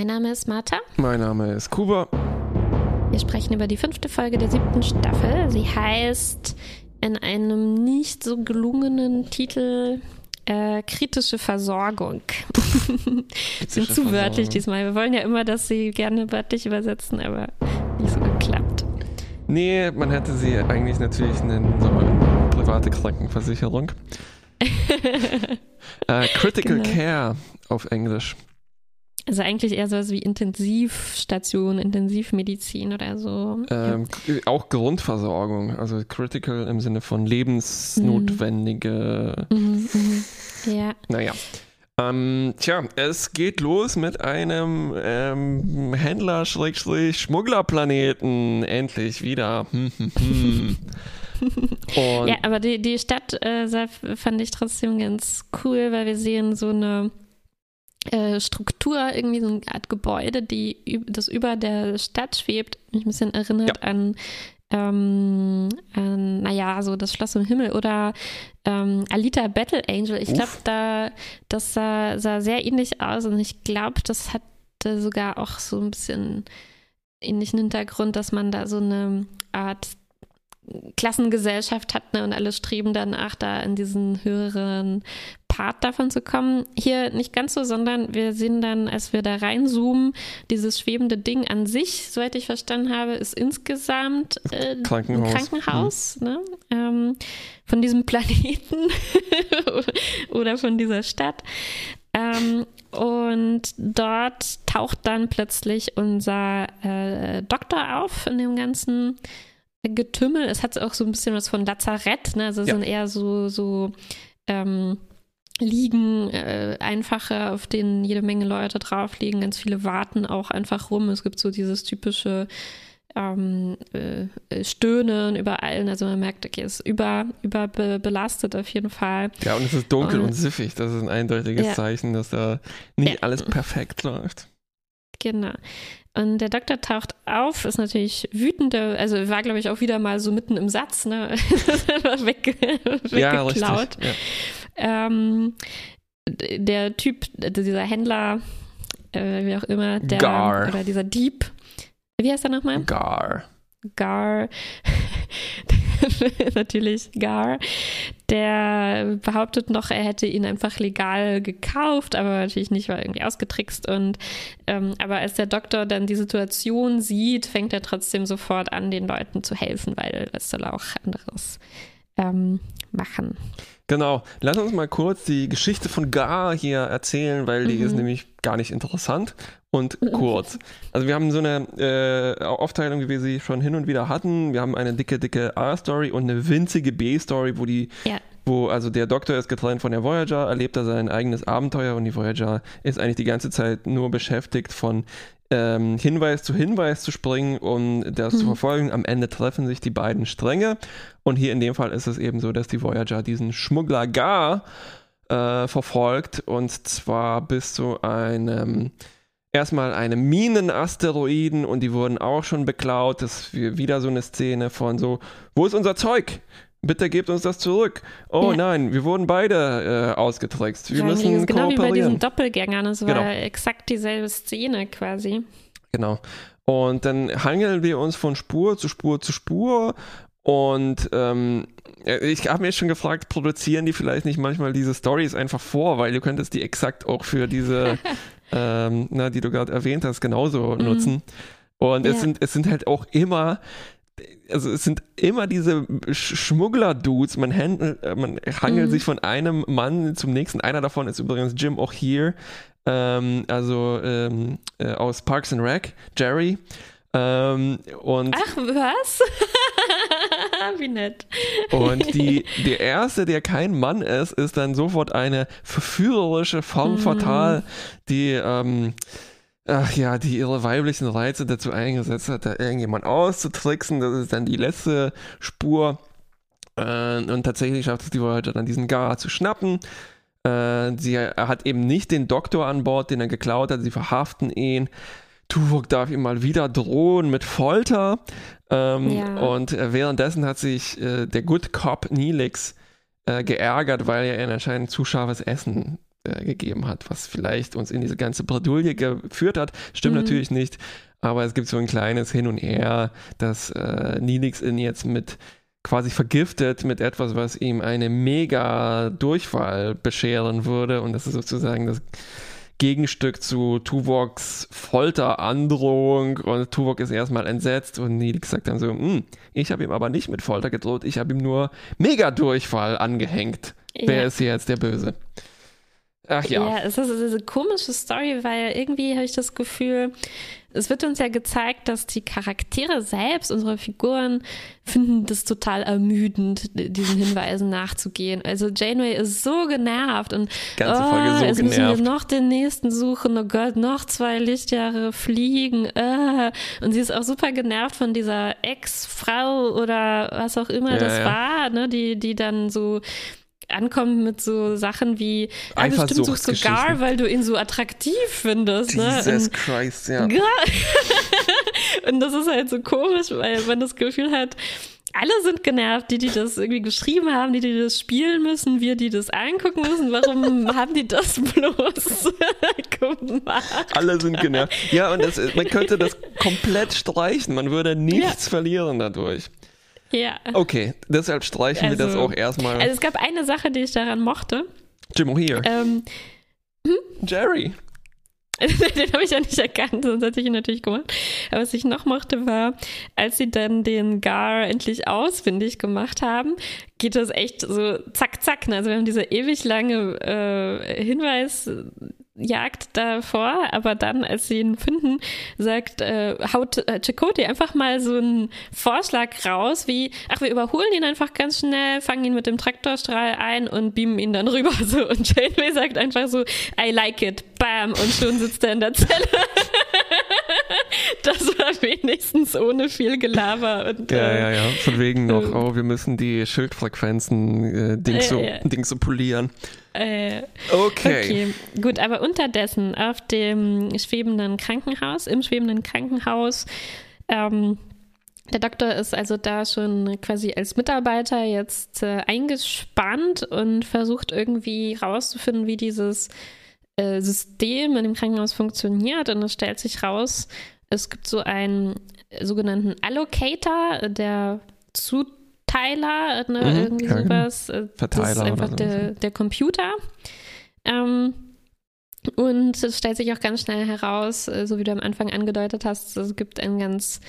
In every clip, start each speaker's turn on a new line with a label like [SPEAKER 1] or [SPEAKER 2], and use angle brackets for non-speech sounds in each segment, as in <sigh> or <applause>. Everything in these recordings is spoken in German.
[SPEAKER 1] Mein Name ist Martha.
[SPEAKER 2] Mein Name ist Kuba.
[SPEAKER 1] Wir sprechen über die fünfte Folge der siebten Staffel. Sie heißt in einem nicht so gelungenen Titel äh, kritische Versorgung. Sind zu wörtlich diesmal. Wir wollen ja immer, dass sie gerne wörtlich übersetzen, aber nicht so geklappt.
[SPEAKER 2] Nee, man hätte sie eigentlich natürlich nennen sollen. Private Krankenversicherung. <laughs> äh, Critical genau. Care auf Englisch.
[SPEAKER 1] Also eigentlich eher sowas wie Intensivstation, Intensivmedizin oder so.
[SPEAKER 2] Ähm, ja. Auch Grundversorgung, also critical im Sinne von lebensnotwendige. Mhm. Mhm,
[SPEAKER 1] mhm. ja.
[SPEAKER 2] Naja. Ähm, tja, es geht los mit einem ähm, Händler-Schmugglerplaneten. Endlich wieder. Hm, hm, hm. <laughs>
[SPEAKER 1] ja, aber die, die Stadt äh, fand ich trotzdem ganz cool, weil wir sehen so eine äh, Struktur, irgendwie so eine Art Gebäude, die das über der Stadt schwebt, mich ein bisschen erinnert ja. an ähm, ähm, naja, so das Schloss im Himmel oder ähm, Alita Battle Angel. Ich glaube, da das sah, sah, sehr ähnlich aus und ich glaube, das hatte sogar auch so ein bisschen ähnlichen Hintergrund, dass man da so eine Art Klassengesellschaft hat ne, und alle streben danach, da in diesen höheren Part davon zu kommen. Hier nicht ganz so, sondern wir sehen dann, als wir da reinzoomen, dieses schwebende Ding an sich, soweit ich verstanden habe, ist insgesamt
[SPEAKER 2] äh, Krankenhaus.
[SPEAKER 1] ein Krankenhaus mhm. ne? ähm, von diesem Planeten <laughs> oder von dieser Stadt. Ähm, und dort taucht dann plötzlich unser äh, Doktor auf in dem ganzen Getümmel. Es hat auch so ein bisschen was von Lazarett, ne? Also ja. sind eher so, so ähm, Liegen, äh, einfache, auf denen jede Menge Leute drauf liegen. Ganz viele warten auch einfach rum. Es gibt so dieses typische ähm, äh, Stöhnen überall. Also man merkt, okay, es ist über, überbelastet auf jeden Fall.
[SPEAKER 2] Ja, und es ist dunkel und, und siffig. Das ist ein eindeutiges ja. Zeichen, dass da nicht ja. alles perfekt läuft.
[SPEAKER 1] Genau. Und der Doktor taucht auf, ist natürlich wütender, also war, glaube ich, auch wieder mal so mitten im Satz, ne? <laughs> Weg, weggeklaut. Ja, ja. Ähm, der Typ, dieser Händler, äh, wie auch immer, der
[SPEAKER 2] Gar.
[SPEAKER 1] oder dieser Dieb, wie heißt er nochmal?
[SPEAKER 2] Gar.
[SPEAKER 1] Gar, <laughs> natürlich Gar, der behauptet noch, er hätte ihn einfach legal gekauft, aber natürlich nicht, war irgendwie ausgetrickst. Und ähm, aber als der Doktor dann die Situation sieht, fängt er trotzdem sofort an, den Leuten zu helfen, weil es soll auch anderes ähm, machen.
[SPEAKER 2] Genau. Lass uns mal kurz die Geschichte von Gar hier erzählen, weil die mhm. ist nämlich gar nicht interessant und kurz. Also wir haben so eine äh, Aufteilung, wie wir sie schon hin und wieder hatten. Wir haben eine dicke, dicke A-Story und eine winzige B-Story, wo die ja wo also der Doktor ist getrennt von der Voyager, erlebt er sein eigenes Abenteuer und die Voyager ist eigentlich die ganze Zeit nur beschäftigt von ähm, Hinweis zu Hinweis zu springen und das mhm. zu verfolgen. Am Ende treffen sich die beiden Stränge. Und hier in dem Fall ist es eben so, dass die Voyager diesen Schmuggler Gar äh, verfolgt und zwar bis zu einem erstmal einem Minenasteroiden und die wurden auch schon beklaut. Das ist wieder so eine Szene von so, wo ist unser Zeug? Bitte gebt uns das zurück. Oh ja. nein, wir wurden beide äh, ausgetrickst. Wir ja, müssen
[SPEAKER 1] genau wie bei diesen Doppelgängern. Es genau. war exakt dieselbe Szene quasi.
[SPEAKER 2] Genau. Und dann hangeln wir uns von Spur zu Spur zu Spur. Und ähm, ich habe mir schon gefragt, produzieren die vielleicht nicht manchmal diese Stories einfach vor, weil du könntest die exakt auch für diese, <laughs> ähm, na, die du gerade erwähnt hast, genauso mhm. nutzen. Und ja. es sind es sind halt auch immer also es sind immer diese Schmuggler-Dudes, man, handelt, äh, man hangelt mhm. sich von einem Mann zum nächsten. Einer davon ist übrigens Jim auch hier, ähm, also ähm, äh, aus Parks and Rec, Jerry. Ähm, und
[SPEAKER 1] Ach, was? <laughs> Wie nett.
[SPEAKER 2] Und die, der erste, der kein Mann ist, ist dann sofort eine verführerische Form mhm. fatal, die ähm, ach ja, die ihre weiblichen Reize dazu eingesetzt hat, da irgendjemand auszutricksen. Das ist dann die letzte Spur. Äh, und tatsächlich schafft es die Voyager dann diesen Gara zu schnappen. Äh, sie hat eben nicht den Doktor an Bord, den er geklaut hat. Sie verhaften ihn. Tuvok darf ihm mal wieder drohen mit Folter. Ähm, ja. Und äh, währenddessen hat sich äh, der Good Cop Neelix äh, geärgert, weil er ihn anscheinend zu scharfes Essen äh, gegeben hat, was vielleicht uns in diese ganze Bredouille geführt hat. Stimmt mhm. natürlich nicht, aber es gibt so ein kleines Hin und Her, dass äh, Nilix ihn jetzt mit quasi vergiftet mit etwas, was ihm eine mega Durchfall bescheren würde und das ist sozusagen das Gegenstück zu Tuvoks Folterandrohung und Tuvok ist erstmal entsetzt und Nilix sagt dann so, hm, ich habe ihm aber nicht mit Folter gedroht, ich habe ihm nur Mega-Durchfall angehängt. Ja. Wer ist hier jetzt der Böse?
[SPEAKER 1] Ach ja. Ja, es ist, eine komische Story, weil irgendwie habe ich das Gefühl, es wird uns ja gezeigt, dass die Charaktere selbst, unsere Figuren, finden das total ermüdend, diesen Hinweisen nachzugehen. Also Janeway ist so genervt und
[SPEAKER 2] Ganze Folge oh, so
[SPEAKER 1] jetzt
[SPEAKER 2] genervt.
[SPEAKER 1] müssen wir noch den nächsten suchen, oh Gott, noch zwei Lichtjahre fliegen. Äh. Und sie ist auch super genervt von dieser Ex-Frau oder was auch immer ja, das ja. war, ne, die, die dann so ankommt mit so Sachen wie,
[SPEAKER 2] ja, bestimmt suchst
[SPEAKER 1] du Gar, weil du ihn so attraktiv findest.
[SPEAKER 2] Ne? Jesus ne? Christ, ja. <laughs>
[SPEAKER 1] und das ist halt so komisch, weil man das Gefühl hat, alle sind genervt, die, die das irgendwie geschrieben haben, die, die das spielen müssen, wir, die das angucken müssen. Warum <laughs> haben die das bloß <laughs>
[SPEAKER 2] gemacht? Alle sind genervt. Ja, und das, man könnte das komplett streichen. Man würde nichts ja. verlieren dadurch.
[SPEAKER 1] Ja.
[SPEAKER 2] Okay, deshalb streichen also, wir das also, auch erstmal.
[SPEAKER 1] Also es gab eine Sache, die ich daran mochte.
[SPEAKER 2] Jim O'Hear.
[SPEAKER 1] Ähm,
[SPEAKER 2] hm? Jerry. <laughs>
[SPEAKER 1] den habe ich ja nicht erkannt, sonst hätte ich ihn natürlich gemacht. Aber was ich noch mochte, war, als sie dann den Gar endlich ausfindig gemacht haben, geht das echt so zack, zack. Ne? Also wir haben diese ewig lange äh, Hinweis Jagd davor, aber dann, als sie ihn finden, sagt, äh, haut äh, Chakotay einfach mal so einen Vorschlag raus, wie, ach, wir überholen ihn einfach ganz schnell, fangen ihn mit dem Traktorstrahl ein und beamen ihn dann <laughs> rüber. So. Und Janeway sagt einfach so, I like it, bam, und schon sitzt er in der Zelle. das war wenigstens ohne viel Gelaber. Und,
[SPEAKER 2] ja, äh, ja, ja, von wegen noch, äh, oh, wir müssen die Schildfrequenzen äh, Dings, so, Dings so polieren.
[SPEAKER 1] Äh, okay. okay. Gut, aber unterdessen auf dem schwebenden Krankenhaus, im schwebenden Krankenhaus, ähm, der Doktor ist also da schon quasi als Mitarbeiter jetzt äh, eingespannt und versucht irgendwie rauszufinden, wie dieses äh, System in dem Krankenhaus funktioniert. Und es stellt sich raus, es gibt so einen sogenannten Allocator, der zu Verteiler, ne, mhm, irgendwie ja, genau. sowas. Genau.
[SPEAKER 2] Verteiler
[SPEAKER 1] das ist einfach der, der Computer. Ähm, und es stellt sich auch ganz schnell heraus, äh, so wie du am Anfang angedeutet hast, es gibt ein ganz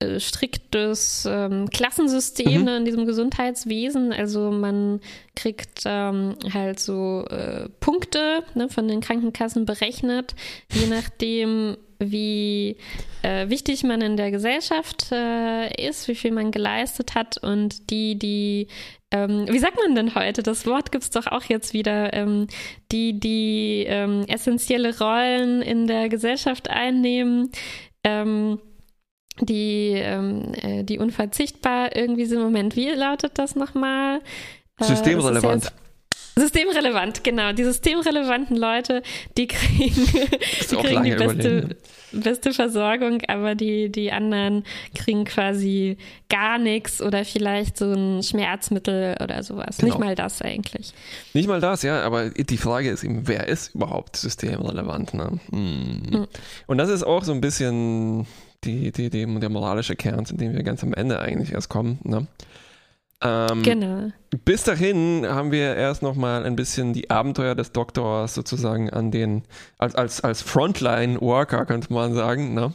[SPEAKER 1] äh, striktes ähm, Klassensystem mhm. in diesem Gesundheitswesen. Also man kriegt ähm, halt so äh, Punkte ne, von den Krankenkassen berechnet, je nachdem, wie äh, wichtig man in der Gesellschaft äh, ist, wie viel man geleistet hat und die, die, ähm, wie sagt man denn heute? Das Wort gibt es doch auch jetzt wieder, ähm, die, die ähm, essentielle Rollen in der Gesellschaft einnehmen. Ähm, die, ähm, äh, die unverzichtbar irgendwie sind. Moment, wie lautet das nochmal?
[SPEAKER 2] Äh, Systemrelevant.
[SPEAKER 1] Systemrelevant, genau. Die systemrelevanten Leute, die kriegen, <laughs> die, kriegen die beste, beste Versorgung, aber die, die anderen kriegen quasi gar nichts oder vielleicht so ein Schmerzmittel oder sowas. Genau. Nicht mal das eigentlich.
[SPEAKER 2] Nicht mal das, ja, aber die Frage ist eben, wer ist überhaupt systemrelevant? Ne? Hm. Hm. Und das ist auch so ein bisschen die, die, die, der moralische Kern, zu dem wir ganz am Ende eigentlich erst kommen. Ne?
[SPEAKER 1] Ähm, genau.
[SPEAKER 2] Bis dahin haben wir erst nochmal ein bisschen die Abenteuer des Doktors sozusagen an den, als, als, als Frontline-Worker, könnte man sagen. Ne?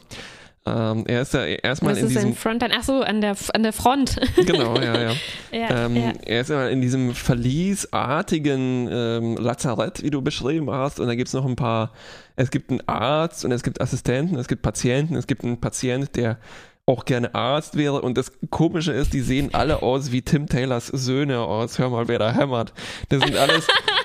[SPEAKER 2] Ähm, er ist ja erstmal in diesem.
[SPEAKER 1] Frontline? Ach so, an der, an der Front. <laughs>
[SPEAKER 2] Genau, ja, ja. <laughs> ja, ähm, ja. Er ist ja in diesem verliesartigen ähm, Lazarett, wie du beschrieben hast. Und da gibt es noch ein paar. Es gibt einen Arzt und es gibt Assistenten, es gibt Patienten, es gibt einen Patient, der auch gerne Arzt wäre. Und das Komische ist, die sehen alle aus wie Tim Taylors Söhne aus Hör mal, wer da hämmert. Das sind alles. <laughs>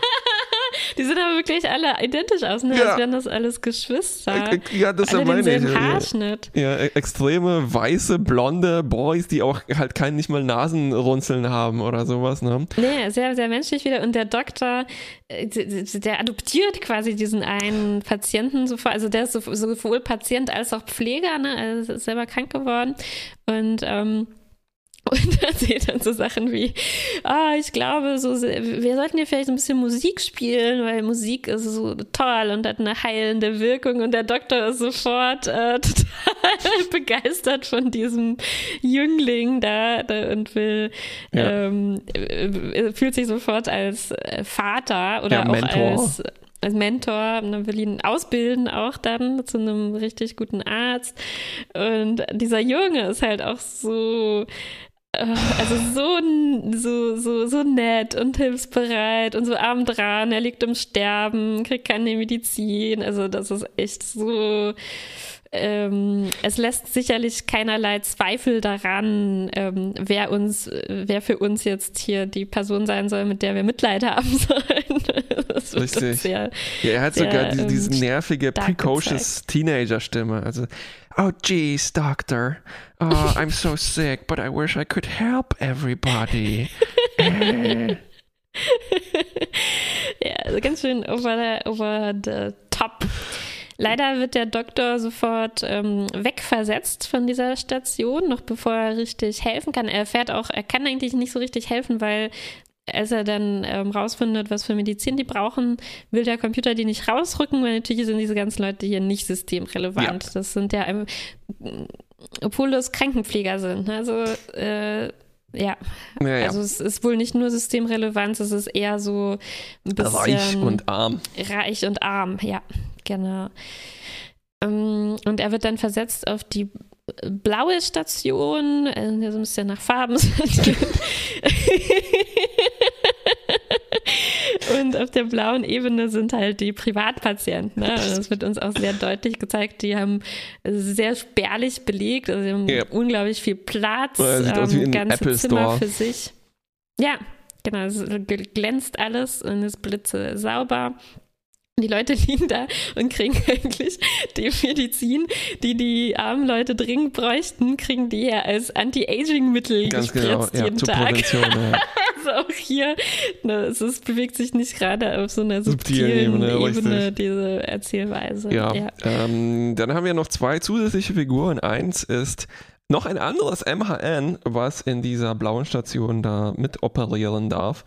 [SPEAKER 1] Die sind aber wirklich alle identisch aus, ne? Ja. als wären das alles Geschwister.
[SPEAKER 2] Ja, das
[SPEAKER 1] alle
[SPEAKER 2] meine
[SPEAKER 1] ich. Haarschnitt.
[SPEAKER 2] Ja, e- extreme weiße, blonde Boys, die auch halt kein nicht mal Nasenrunzeln haben oder sowas, ne?
[SPEAKER 1] Nee, sehr, sehr menschlich wieder. Und der Doktor, äh, der adoptiert quasi diesen einen Patienten sofort. Also der ist sowohl Patient als auch Pfleger, ne? Also ist selber krank geworden. Und ähm, Und <laughs> erzählt dann so Sachen wie, ah, ich glaube, so, wir sollten ja vielleicht ein bisschen Musik spielen, weil Musik ist so toll und hat eine heilende Wirkung. Und der Doktor ist sofort äh, <laughs> total begeistert von diesem Jüngling da, da und will, ja. ähm, äh, fühlt sich sofort als äh, Vater oder ja, auch Mentor. als als Mentor dann will ihn ausbilden auch dann zu einem richtig guten Arzt. Und dieser Junge ist halt auch so äh, also so, so, so, so nett und hilfsbereit und so arm dran. Er liegt im Sterben, kriegt keine Medizin. Also das ist echt so. Ähm, es lässt sicherlich keinerlei Zweifel daran, ähm, wer uns, wer für uns jetzt hier die Person sein soll, mit der wir Mitleid haben <laughs> sollen.
[SPEAKER 2] Richtig. Sehr, ja, er hat sehr, sogar die, diese ähm, nervige, precocious Teenager-Stimme. Also Oh, geez, doctor. Oh, I'm so sick, but I wish I could help everybody. <laughs>
[SPEAKER 1] ja, also ganz schön over the, over the top. Leider wird der Doktor sofort ähm, wegversetzt von dieser Station, noch bevor er richtig helfen kann. Er erfährt auch, er kann eigentlich nicht so richtig helfen, weil als er dann ähm, rausfindet, was für Medizin die brauchen, will der Computer die nicht rausrücken, weil natürlich sind diese ganzen Leute hier nicht systemrelevant. Ja. Das sind ja, obwohl das Krankenpfleger sind. Ne? Also, äh, ja. ja. Also es ist wohl nicht nur Systemrelevanz, es ist eher so
[SPEAKER 2] ein bisschen reich und arm.
[SPEAKER 1] Reich und arm, ja, genau. Ähm, und er wird dann versetzt auf die blaue Station, äh, so ein bisschen nach Farben <laughs> <laughs> Und auf der blauen Ebene sind halt die Privatpatienten. Ne? Also das wird uns auch sehr deutlich gezeigt. Die haben sehr spärlich belegt, also sie haben ja. unglaublich viel Platz,
[SPEAKER 2] ja, ähm, ganze Apple Zimmer Store.
[SPEAKER 1] für sich. Ja, genau, es glänzt alles und ist blitze sauber. Die Leute <laughs> liegen da und kriegen eigentlich die Medizin, die die armen Leute dringend bräuchten, kriegen die ja als Anti-Aging-Mittel gespritzt genau, ja, jeden Tag. Ja. <laughs> also auch hier, ne, es ist, bewegt sich nicht gerade auf so einer subtilen, subtilen Ebene, Ebene diese Erzählweise.
[SPEAKER 2] Ja, ja. Ähm, dann haben wir noch zwei zusätzliche Figuren. Eins ist noch ein anderes MHN, was in dieser blauen Station da mit operieren darf.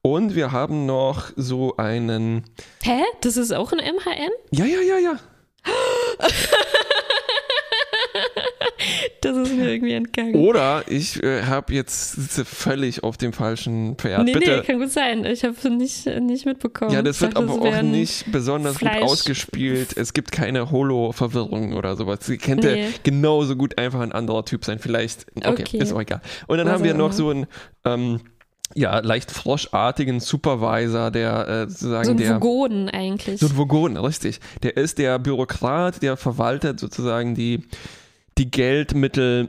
[SPEAKER 2] Und wir haben noch so einen.
[SPEAKER 1] Hä? Das ist auch ein MHN?
[SPEAKER 2] Ja, ja, ja, ja.
[SPEAKER 1] das ist mir irgendwie entgangen.
[SPEAKER 2] Oder ich äh, habe jetzt völlig auf dem falschen Pferd.
[SPEAKER 1] Nee, Bitte. nee, kann gut sein. Ich habe es nicht, nicht mitbekommen.
[SPEAKER 2] Ja, das wird dachte, aber auch nicht besonders Fleisch. gut ausgespielt. Es gibt keine Holo-Verwirrung oder sowas. Sie könnte nee. genauso gut einfach ein anderer Typ sein. Vielleicht. Okay, okay. ist auch egal. Und dann Was haben wir noch so ein. Ähm, ja, leicht froschartigen Supervisor, der äh, sozusagen so ein der.
[SPEAKER 1] Vogonen eigentlich.
[SPEAKER 2] So ein Vogonen, richtig. Der ist der Bürokrat, der verwaltet sozusagen die, die Geldmittel,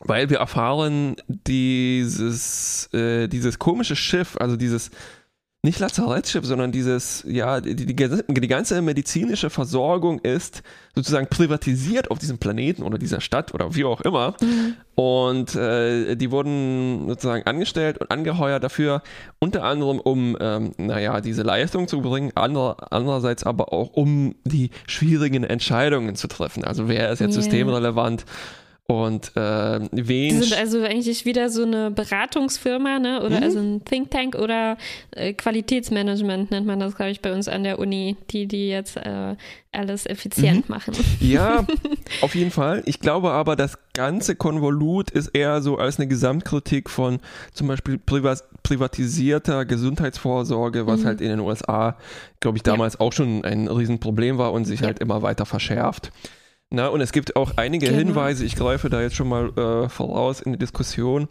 [SPEAKER 2] weil wir erfahren, dieses, äh, dieses komische Schiff, also dieses nicht Lazarettschiff, sondern dieses, ja, die, die, die, ganze medizinische Versorgung ist sozusagen privatisiert auf diesem Planeten oder dieser Stadt oder wie auch immer. Mhm. Und äh, die wurden sozusagen angestellt und angeheuert dafür, unter anderem um, ähm, naja, diese Leistung zu bringen, andere, andererseits aber auch um die schwierigen Entscheidungen zu treffen. Also wer ist jetzt yeah. systemrelevant? Und äh, wen.
[SPEAKER 1] Die sind also eigentlich wieder so eine Beratungsfirma, ne? Oder mhm. also ein Think Tank oder äh, Qualitätsmanagement nennt man das, glaube ich, bei uns an der Uni, die, die jetzt äh, alles effizient mhm. machen.
[SPEAKER 2] Ja, <laughs> auf jeden Fall. Ich glaube aber, das ganze Konvolut ist eher so als eine Gesamtkritik von zum Beispiel privat privatisierter Gesundheitsvorsorge, was mhm. halt in den USA, glaube ich, damals ja. auch schon ein Riesenproblem war und sich ja. halt immer weiter verschärft. Na, und es gibt auch einige genau. Hinweise, ich greife da jetzt schon mal äh, voraus in die Diskussion.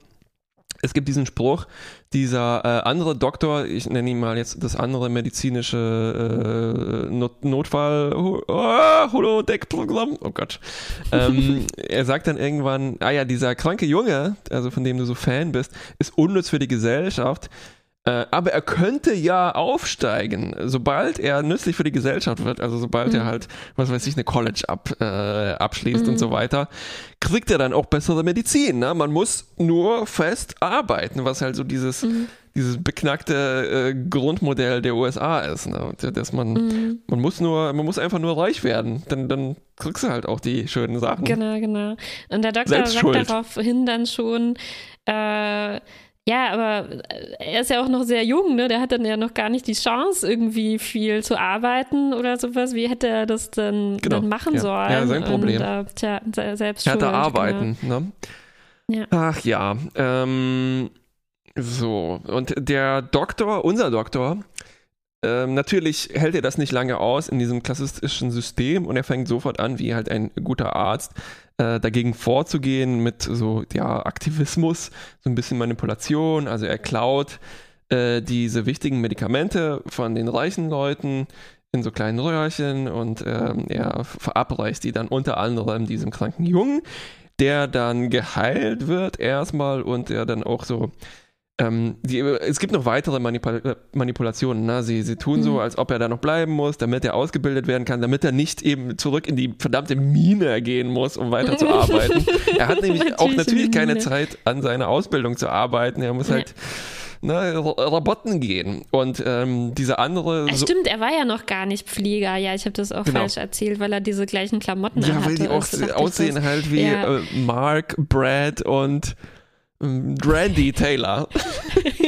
[SPEAKER 2] Es gibt diesen Spruch, dieser äh, andere Doktor, ich nenne ihn mal jetzt das andere medizinische äh, Not Notfall oh, Holodeck-Programm, oh Gott. <laughs> Ähm, er sagt dann irgendwann, ah ja, dieser kranke Junge, also von dem du so Fan bist, ist unnütz für die Gesellschaft. Äh, aber er könnte ja aufsteigen, sobald er nützlich für die Gesellschaft wird, also sobald mhm. er halt, was weiß ich, eine College ab, äh, abschließt mhm. und so weiter, kriegt er dann auch bessere Medizin. Ne? Man muss nur fest arbeiten, was halt so dieses, mhm. dieses beknackte äh, Grundmodell der USA ist, ne? dass man, mhm. man muss nur, man muss einfach nur reich werden, dann, dann kriegst du halt auch die schönen Sachen.
[SPEAKER 1] Genau, genau. Und der Doktor sagt daraufhin dann schon, äh, ja, aber er ist ja auch noch sehr jung, ne? Der hat dann ja noch gar nicht die Chance, irgendwie viel zu arbeiten oder sowas. Wie hätte er das denn, genau. denn machen
[SPEAKER 2] ja.
[SPEAKER 1] sollen?
[SPEAKER 2] Ja, sein Problem. Und,
[SPEAKER 1] äh, tja, selbst
[SPEAKER 2] er hatte arbeiten, genau. ne? Ja. Ach ja. Ähm, so, und der Doktor, unser Doktor, ähm, natürlich hält er das nicht lange aus in diesem klassischen System und er fängt sofort an, wie halt ein guter Arzt, äh, dagegen vorzugehen mit so ja, Aktivismus, so ein bisschen Manipulation. Also er klaut äh, diese wichtigen Medikamente von den reichen Leuten in so kleinen Röhrchen und ähm, er verabreicht die dann unter anderem diesem kranken Jungen, der dann geheilt wird erstmal und der dann auch so ähm, die, es gibt noch weitere Manipul äh, Manipulationen. Ne? Sie, sie tun mhm. so, als ob er da noch bleiben muss, damit er ausgebildet werden kann, damit er nicht eben zurück in die verdammte Mine gehen muss, um weiter zu arbeiten. <laughs> er hat nämlich natürlich auch natürlich keine Zeit, an seiner Ausbildung zu arbeiten. Er muss halt ne, Robotten gehen. Und ähm, diese andere.
[SPEAKER 1] So stimmt, er war ja noch gar nicht Pfleger. Ja, ich habe das auch genau. falsch erzählt, weil er diese gleichen Klamotten
[SPEAKER 2] ja,
[SPEAKER 1] hatte.
[SPEAKER 2] Ja, weil die auch aussehen halt wie ja. äh, Mark, Brad und Randy Taylor.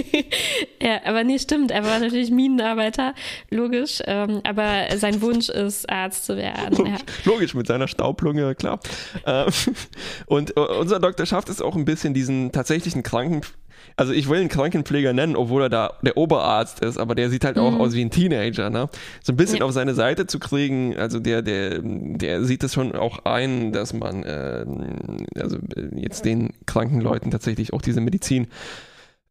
[SPEAKER 2] <laughs>
[SPEAKER 1] ja, aber nee, stimmt. Er war natürlich Minenarbeiter, logisch. Ähm, aber sein Wunsch ist, Arzt zu werden. Ja.
[SPEAKER 2] Logisch, mit seiner Staublunge, klar. Ähm, <laughs> und äh, unser Doktor schafft es auch ein bisschen, diesen tatsächlichen Kranken also ich will ihn Krankenpfleger nennen, obwohl er da der Oberarzt ist, aber der sieht halt auch mhm. aus wie ein Teenager, ne? So ein bisschen ja. auf seine Seite zu kriegen, also der, der, der sieht es schon auch ein, dass man äh, also jetzt den kranken Leuten tatsächlich auch diese Medizin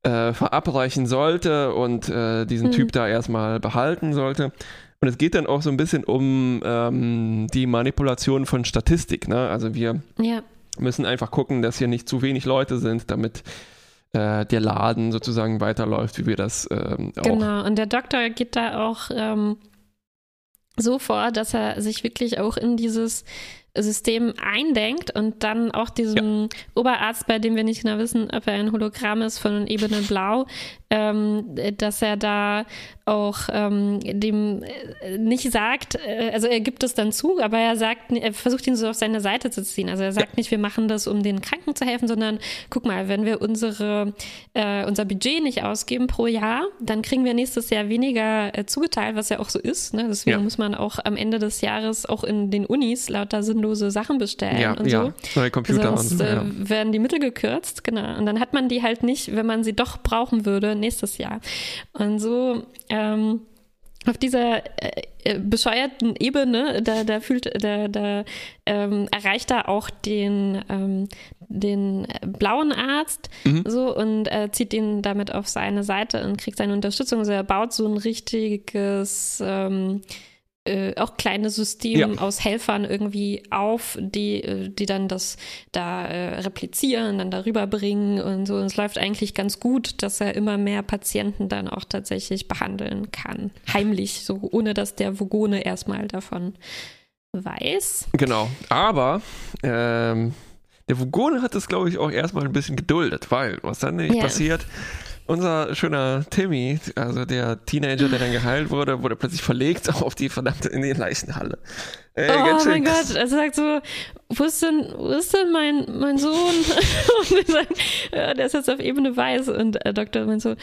[SPEAKER 2] äh, verabreichen sollte und äh, diesen mhm. Typ da erstmal behalten sollte. Und es geht dann auch so ein bisschen um ähm, die Manipulation von Statistik. Ne? Also wir ja. müssen einfach gucken, dass hier nicht zu wenig Leute sind, damit äh, der Laden sozusagen weiterläuft, wie wir das ähm,
[SPEAKER 1] auch. Genau, und der Doktor geht da auch ähm, so vor, dass er sich wirklich auch in dieses System eindenkt und dann auch diesem ja. Oberarzt, bei dem wir nicht genau wissen, ob er ein Hologramm ist von Ebene Blau, ähm, dass er da auch ähm, dem äh, nicht sagt, äh, also er gibt es dann zu, aber er sagt, er versucht ihn so auf seine Seite zu ziehen. Also er sagt ja. nicht, wir machen das, um den Kranken zu helfen, sondern guck mal, wenn wir unsere, äh, unser Budget nicht ausgeben pro Jahr, dann kriegen wir nächstes Jahr weniger äh, zugeteilt, was ja auch so ist. Ne? Deswegen ja. muss man auch am Ende des Jahres auch in den Unis lauter sinnlose Sachen bestellen ja, und
[SPEAKER 2] so. Neue Computer
[SPEAKER 1] Sonst und äh, werden die Mittel gekürzt, genau. Und dann hat man die halt nicht, wenn man sie doch brauchen würde, nächstes Jahr. Und so ähm, auf dieser äh, äh, bescheuerten Ebene, da, da fühlt, da, da ähm, erreicht er auch den, ähm, den blauen Arzt mhm. so und äh, zieht ihn damit auf seine Seite und kriegt seine Unterstützung. Also er baut so ein richtiges ähm, äh, auch kleine System ja. aus Helfern irgendwie auf, die, äh, die dann das da äh, replizieren, dann darüber bringen und so. Und es läuft eigentlich ganz gut, dass er immer mehr Patienten dann auch tatsächlich behandeln kann. Heimlich, so ohne dass der Vogone erstmal davon weiß.
[SPEAKER 2] Genau. Aber ähm, der Vogone hat das, glaube ich, auch erstmal ein bisschen geduldet, weil was dann nicht ja. passiert, unser schöner Timmy, also der Teenager, der dann geheilt wurde, wurde plötzlich verlegt <laughs> auf die verdammte in die Leichenhalle.
[SPEAKER 1] Äh, oh mein Gott, er sagt so, wo ist denn, wo ist denn mein, mein Sohn? <laughs> und wir sagen, ja, der ist jetzt auf Ebene weiß und der Doktor meint so,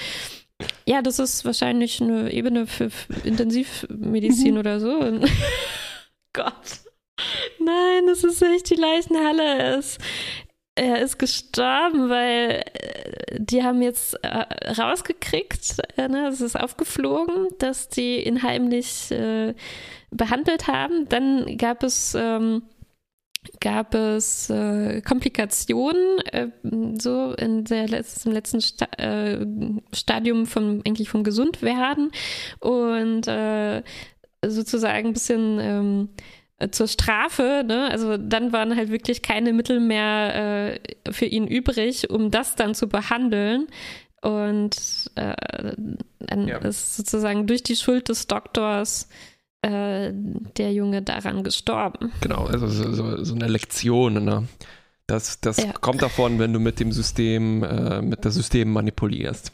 [SPEAKER 1] ja, das ist wahrscheinlich eine Ebene für Intensivmedizin mhm. oder so. Und <laughs> Gott. Nein, das ist nicht die Leichenhalle. Es, er ist gestorben, weil äh, die haben jetzt äh, rausgekriegt, äh, ne, es ist aufgeflogen, dass die ihn heimlich äh, behandelt haben. Dann gab es ähm, gab es äh, Komplikationen äh, so in der letzten, im letzten Sta Stadium vom eigentlich vom Gesundwerden und sozusagen ein bisschen ähm, äh, zur Strafe, ne? also dann waren halt wirklich keine Mittel mehr äh, für ihn übrig, um das dann zu behandeln. Und äh, dann ja. ist sozusagen durch die Schuld des Doktors äh, der Junge daran gestorben.
[SPEAKER 2] Genau, also so, so, so eine Lektion, ne? Das, das ja. kommt davon, wenn du mit dem System, äh, mit das System manipulierst.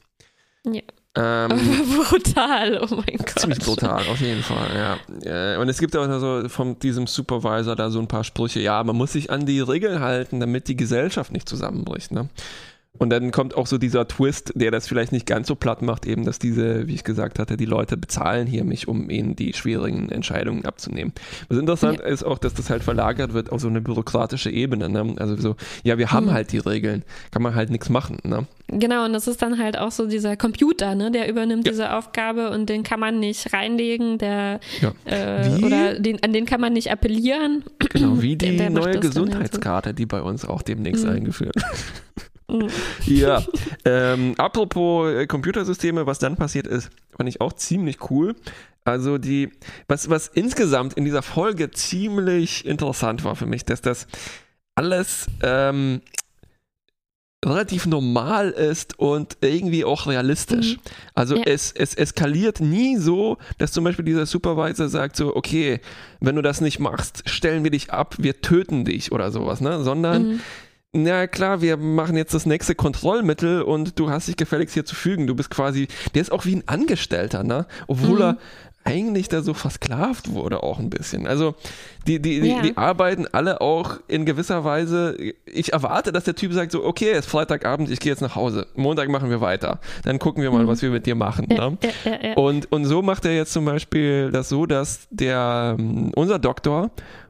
[SPEAKER 1] Ja.
[SPEAKER 2] Ähm, <laughs>
[SPEAKER 1] brutal, oh mein <laughs> Gott.
[SPEAKER 2] Ziemlich brutal, auf jeden Fall, ja. Und es gibt auch so von diesem Supervisor da so ein paar Sprüche, ja, man muss sich an die Regeln halten, damit die Gesellschaft nicht zusammenbricht, ne? Und dann kommt auch so dieser Twist, der das vielleicht nicht ganz so platt macht, eben, dass diese, wie ich gesagt hatte, die Leute bezahlen hier mich, um ihnen die schwierigen Entscheidungen abzunehmen. Was interessant ja. ist auch, dass das halt verlagert wird auf so eine bürokratische Ebene. Ne? Also so, ja, wir haben mhm. halt die Regeln, kann man halt nichts machen. Ne?
[SPEAKER 1] Genau, und das ist dann halt auch so dieser Computer, ne? der übernimmt ja. diese Aufgabe und den kann man nicht reinlegen, der ja. äh, oder den, an den kann man nicht appellieren.
[SPEAKER 2] Genau, wie die der, der neue Gesundheitskarte, die bei uns auch demnächst mhm. eingeführt <laughs> <laughs> ja. Ähm, apropos äh, Computersysteme, was dann passiert ist, fand ich auch ziemlich cool. Also die, was, was insgesamt in dieser Folge ziemlich interessant war für mich, dass das alles ähm, relativ normal ist und irgendwie auch realistisch. Mhm. Also ja. es, es eskaliert nie so, dass zum Beispiel dieser Supervisor sagt so, okay, wenn du das nicht machst, stellen wir dich ab, wir töten dich oder sowas, ne? Sondern mhm na klar, wir machen jetzt das nächste Kontrollmittel und du hast dich gefälligst hier zu fügen. Du bist quasi, der ist auch wie ein Angestellter, ne? Obwohl mhm. er eigentlich da so versklavt wurde auch ein bisschen. Also die, die, ja. die, die, arbeiten alle auch in gewisser Weise. Ich erwarte, dass der Typ sagt so, okay, es ist Freitagabend, ich gehe jetzt nach Hause. Montag machen wir weiter. Dann gucken wir mal, mhm. was wir mit dir machen. Ja, ne? ja, und, und so macht er jetzt zum Beispiel das so, dass der unser Doktor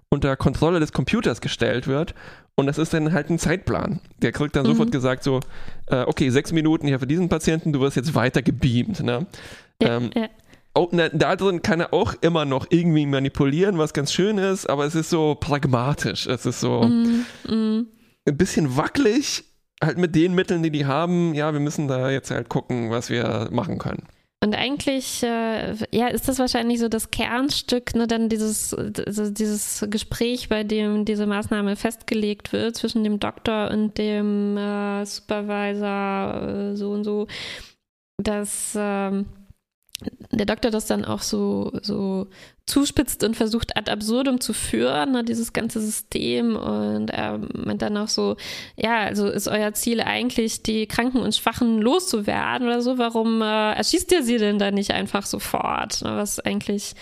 [SPEAKER 2] unter Kontrolle des Computers gestellt wird und das ist dann halt ein Zeitplan. Der kriegt dann mhm. sofort gesagt so, äh, okay, sechs Minuten hier für diesen Patienten, du wirst jetzt weiter gebeamt. Ne? Ja, ähm, ja. Oh, na, da drin kann er auch immer noch irgendwie manipulieren, was ganz schön ist, aber es ist so pragmatisch. Es ist so mm, mm. ein bisschen wackelig, halt mit den Mitteln, die die haben. Ja, wir müssen da jetzt halt gucken, was wir machen können.
[SPEAKER 1] Und eigentlich, äh, ja, ist das wahrscheinlich so das Kernstück, ne, dann dieses, dieses Gespräch, bei dem diese Maßnahme festgelegt wird zwischen dem Doktor und dem äh, Supervisor, äh, so und so, dass ähm, der Doktor das dann auch so, so zuspitzt und versucht ad absurdum zu führen, ne, dieses ganze System. Und er meint dann auch so, ja, also ist euer Ziel eigentlich, die Kranken und Schwachen loszuwerden oder so? Warum äh, erschießt ihr sie denn dann nicht einfach sofort? Ne, was eigentlich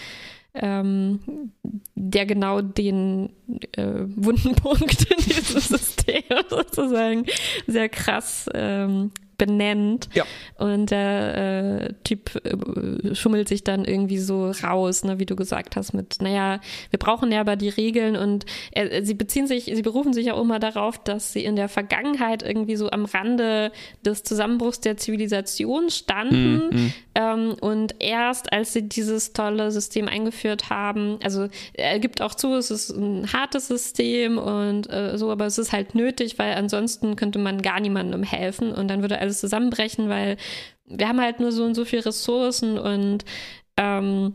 [SPEAKER 1] ähm, der genau den äh, wunden Punkt in diesem <laughs> System <laughs> sozusagen sehr krass ähm, benennt. Ja. Und der äh, Typ äh, schummelt sich dann irgendwie so raus, ne, wie du gesagt hast, mit, naja, wir brauchen ja aber die Regeln und äh, sie beziehen sich, sie berufen sich ja auch immer darauf, dass sie in der Vergangenheit irgendwie so am Rande des Zusammenbruchs der Zivilisation standen. Mhm. Ähm, und erst als sie dieses tolle System eingeführt haben, also er gibt auch zu, es ist ein hartes System und äh, so, aber es ist halt nötig, weil ansonsten könnte man gar niemandem helfen und dann würde alles zusammenbrechen, weil wir haben halt nur so und so viele Ressourcen und ähm,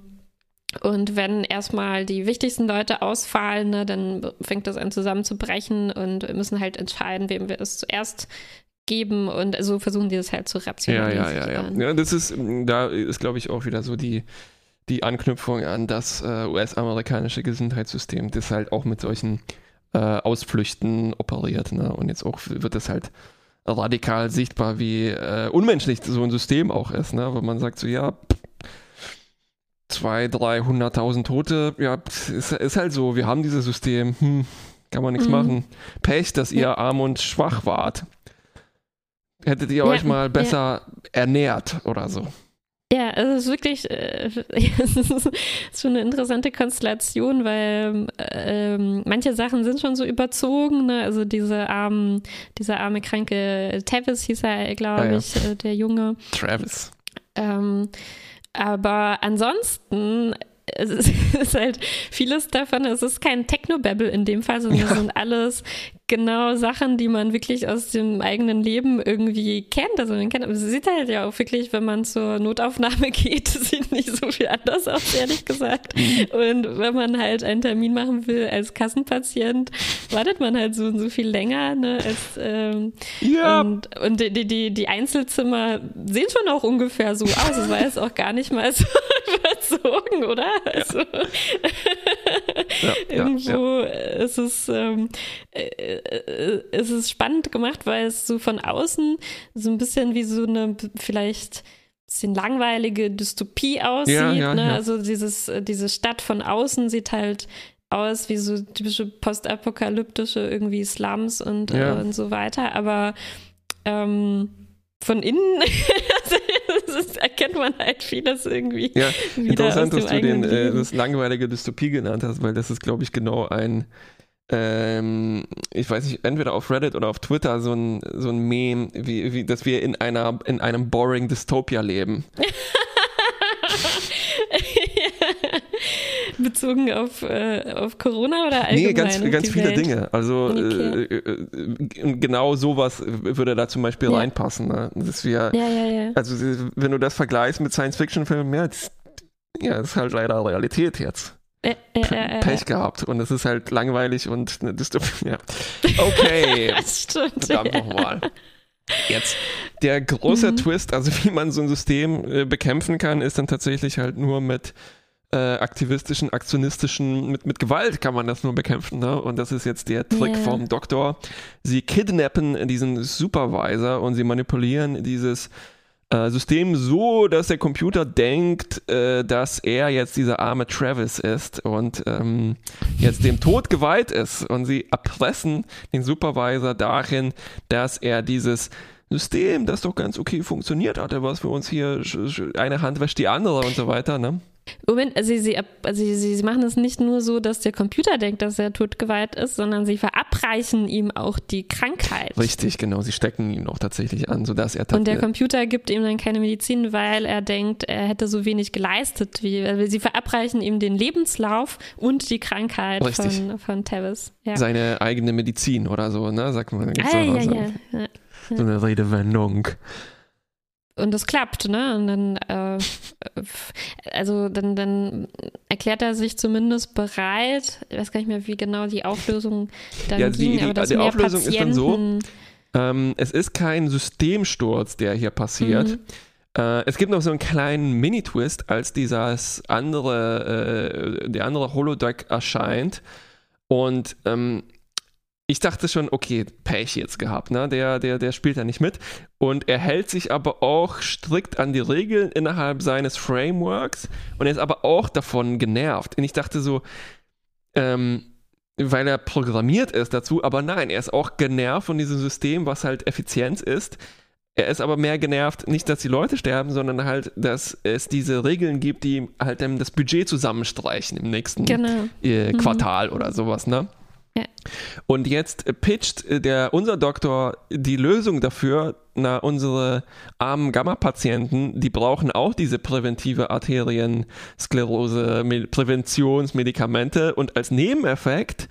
[SPEAKER 1] und wenn erstmal die wichtigsten Leute ausfallen, ne, dann fängt das an zusammenzubrechen und wir müssen halt entscheiden, wem wir es zuerst geben und so versuchen die das halt zu rationalisieren.
[SPEAKER 2] Ja, ja, ja, ja. ja das ist, da ist, glaube ich, auch wieder so die, die Anknüpfung an das äh, US-amerikanische Gesundheitssystem, das halt auch mit solchen äh, Ausflüchten operiert. Ne? Und jetzt auch wird das halt radikal sichtbar, wie äh, unmenschlich so ein System auch ist, ne? Wo man sagt so, ja, zwei, dreihunderttausend Tote, ja, ist, ist halt so, wir haben dieses System, hm, kann man nichts mhm. machen. Pech, dass ihr ja. arm und schwach wart. Hättet ihr ja, euch mal besser ja. ernährt oder so.
[SPEAKER 1] Ja, es ist wirklich äh, <laughs> es ist schon eine interessante Konstellation, weil äh, manche Sachen sind schon so überzogen. Ne? Also diese arme, dieser arme kranke Travis hieß er, glaube ah, ja. ich, äh, der Junge.
[SPEAKER 2] Travis.
[SPEAKER 1] Ähm, aber ansonsten es ist, <laughs> es ist, halt vieles davon, es ist kein Technobabble in dem Fall, sondern ja. es sind alles genau Sachen, die man wirklich aus dem eigenen Leben irgendwie kennt. Also man kennt, aber es sieht halt ja auch wirklich, wenn man zur Notaufnahme <laughs> geht, sieht nicht so viel anders aus, ehrlich gesagt. Und wenn man halt einen Termin machen will als Kassenpatient, wartet man halt so und so viel länger, ne, als, ähm, ja. und, und die, die, die Einzelzimmer sehen schon auch ungefähr so aus. Es war jetzt auch gar nicht mal so überzogen, oder? Also, ja. <laughs> irgendwo ist es, ähm, äh, äh, es ist spannend gemacht, weil es so von außen so ein bisschen wie so eine vielleicht bisschen langweilige Dystopie aussieht.
[SPEAKER 2] Ja, ja,
[SPEAKER 1] ne?
[SPEAKER 2] ja.
[SPEAKER 1] Also dieses, äh, diese Stadt von außen sieht halt aus wie so typische postapokalyptische irgendwie Slums und,
[SPEAKER 2] Ja.
[SPEAKER 1] äh, und so weiter. Aber ähm, von innen <laughs> <laughs> das erkennt man halt vieles irgendwie
[SPEAKER 2] Ja, interessant, dass du den, äh, das langweilige Dystopie genannt hast, weil das ist, glaube ich, genau ein, ähm, ich weiß nicht, entweder auf Reddit oder auf Twitter so ein, so ein Meme, wie, wie, dass wir in einer, in einem boring Dystopia leben. <laughs> <laughs>
[SPEAKER 1] Bezogen auf, äh, auf Corona oder allgemein?
[SPEAKER 2] Nee, ganz, ganz viele
[SPEAKER 1] Welt?
[SPEAKER 2] Dinge. Also
[SPEAKER 1] Okay.
[SPEAKER 2] äh, äh, äh, genau sowas würde da zum Beispiel
[SPEAKER 1] Ja.
[SPEAKER 2] reinpassen. Ne? Dass wir,
[SPEAKER 1] Ja, ja, ja.
[SPEAKER 2] also wenn du das vergleichst mit Science-Fiction-Filmen, ja, das, ja, das ist halt leider Realität jetzt.
[SPEAKER 1] Äh, äh, äh, äh.
[SPEAKER 2] Pech gehabt und es ist halt langweilig und eine Dystopie. Ja. Okay, <laughs>
[SPEAKER 1] Das stimmt.
[SPEAKER 2] verdammt
[SPEAKER 1] ja.
[SPEAKER 2] nochmal. Jetzt. Der große
[SPEAKER 1] Mhm.
[SPEAKER 2] Twist, also wie man so ein System äh, bekämpfen kann, ist dann tatsächlich halt nur mit äh, aktivistischen, aktionistischen, mit, mit Gewalt kann man das nur bekämpfen. Ne? Und das ist jetzt der Trick
[SPEAKER 1] Ja.
[SPEAKER 2] vom Doktor. Sie kidnappen diesen Supervisor und sie manipulieren dieses äh, System so, dass der Computer denkt, äh, dass er jetzt dieser arme Travis ist und ähm, jetzt dem Tod geweiht ist. Und sie erpressen den Supervisor darin, dass er dieses System, das doch ganz okay funktioniert hatte, was für uns hier eine Hand wäscht die andere und so weiter, ne?
[SPEAKER 1] Moment, also sie, also sie, sie machen es nicht nur so, dass der Computer denkt, dass er totgeweiht ist, sondern sie verabreichen ihm auch die Krankheit.
[SPEAKER 2] Richtig, genau. Sie stecken ihn auch tatsächlich an, sodass er
[SPEAKER 1] Und der Computer gibt ihm dann keine Medizin, weil er denkt, er hätte so wenig geleistet. Wie, also sie verabreichen ihm den Lebenslauf und die Krankheit
[SPEAKER 2] Richtig.
[SPEAKER 1] von, von Tavis. Ja.
[SPEAKER 2] seine eigene Medizin oder so, ne? Sagt man.
[SPEAKER 1] Ah,
[SPEAKER 2] auch noch
[SPEAKER 1] ja,
[SPEAKER 2] so,
[SPEAKER 1] ja, ja.
[SPEAKER 2] so eine Redewendung.
[SPEAKER 1] Und das klappt, ne? Und dann, äh, also dann, dann erklärt er sich zumindest bereit. Ich weiß gar nicht mehr, wie genau die Auflösung dann
[SPEAKER 2] Ja, die-
[SPEAKER 1] ging,
[SPEAKER 2] die-
[SPEAKER 1] aber dass
[SPEAKER 2] die Auflösung ist dann so,
[SPEAKER 1] Patienten,
[SPEAKER 2] Ähm, es ist kein Systemsturz, der hier passiert.
[SPEAKER 1] Mhm.
[SPEAKER 2] Äh, es gibt noch so einen kleinen Mini-Twist, als dieses andere, äh, der andere Holodeck erscheint. Und ähm, ich dachte schon, okay, Pech jetzt gehabt, ne? Der, der, der spielt da nicht mit. Und er hält sich aber auch strikt an die Regeln innerhalb seines Frameworks und er ist aber auch davon genervt. Und ich dachte so, ähm, weil er programmiert ist dazu, aber nein, er ist auch genervt von diesem System, was halt Effizienz ist. Er ist aber mehr genervt, nicht, dass die Leute sterben, sondern halt, dass es diese Regeln gibt, die halt dann das Budget zusammenstreichen im nächsten
[SPEAKER 1] Genau.
[SPEAKER 2] äh, Quartal oder sowas, ne?
[SPEAKER 1] Ja.
[SPEAKER 2] Und jetzt pitcht der, unser Doktor die Lösung dafür, na, unsere armen Gamma-Patienten, die brauchen auch diese präventive Arteriensklerose, Me- Präventionsmedikamente und als Nebeneffekt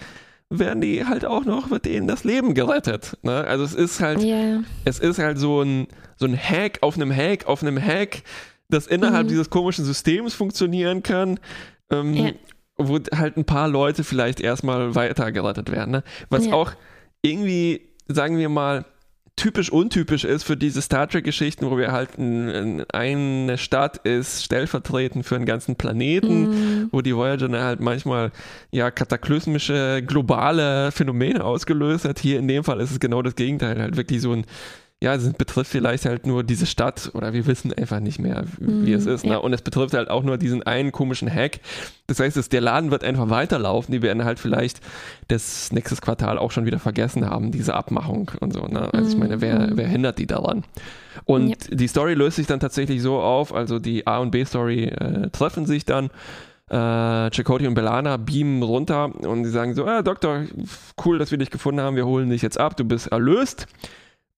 [SPEAKER 2] werden die halt auch noch mit denen das Leben gerettet. Ne? Also es ist halt,
[SPEAKER 1] Ja.
[SPEAKER 2] es ist halt so ein, so ein Hack auf einem Hack auf einem Hack, das innerhalb
[SPEAKER 1] Mhm.
[SPEAKER 2] dieses komischen Systems funktionieren kann. Ähm,
[SPEAKER 1] Ja.
[SPEAKER 2] Wo halt ein paar Leute vielleicht erstmal weiter gerettet werden. Ne? Was
[SPEAKER 1] Ja.
[SPEAKER 2] auch irgendwie, sagen wir mal, typisch untypisch ist für diese Star Trek-Geschichten, wo wir halt ein, ein, eine Stadt ist stellvertretend für einen ganzen Planeten,
[SPEAKER 1] Mhm.
[SPEAKER 2] wo die Voyager dann halt manchmal ja kataklysmische globale Phänomene ausgelöst hat. Hier in dem Fall ist es genau das Gegenteil, halt wirklich so ein ja, es betrifft vielleicht halt nur diese Stadt oder wir wissen einfach nicht mehr, wie
[SPEAKER 1] Mhm,
[SPEAKER 2] es ist.
[SPEAKER 1] ja.
[SPEAKER 2] Ne? Und es betrifft halt auch nur diesen einen komischen Hack. Das heißt, es, der Laden wird einfach weiterlaufen. Die werden halt vielleicht das nächstes Quartal auch schon wieder vergessen haben, diese Abmachung und so. Ne? Also ich meine, wer,
[SPEAKER 1] Mhm.
[SPEAKER 2] wer hindert die daran? Und
[SPEAKER 1] Ja.
[SPEAKER 2] die Story löst sich dann tatsächlich so auf, also die A- und B-Story äh, treffen sich dann. Äh, Chakotay und Belana beamen runter und sie sagen so, ah, Doktor, cool, dass wir dich gefunden haben, wir holen dich jetzt ab, du bist erlöst.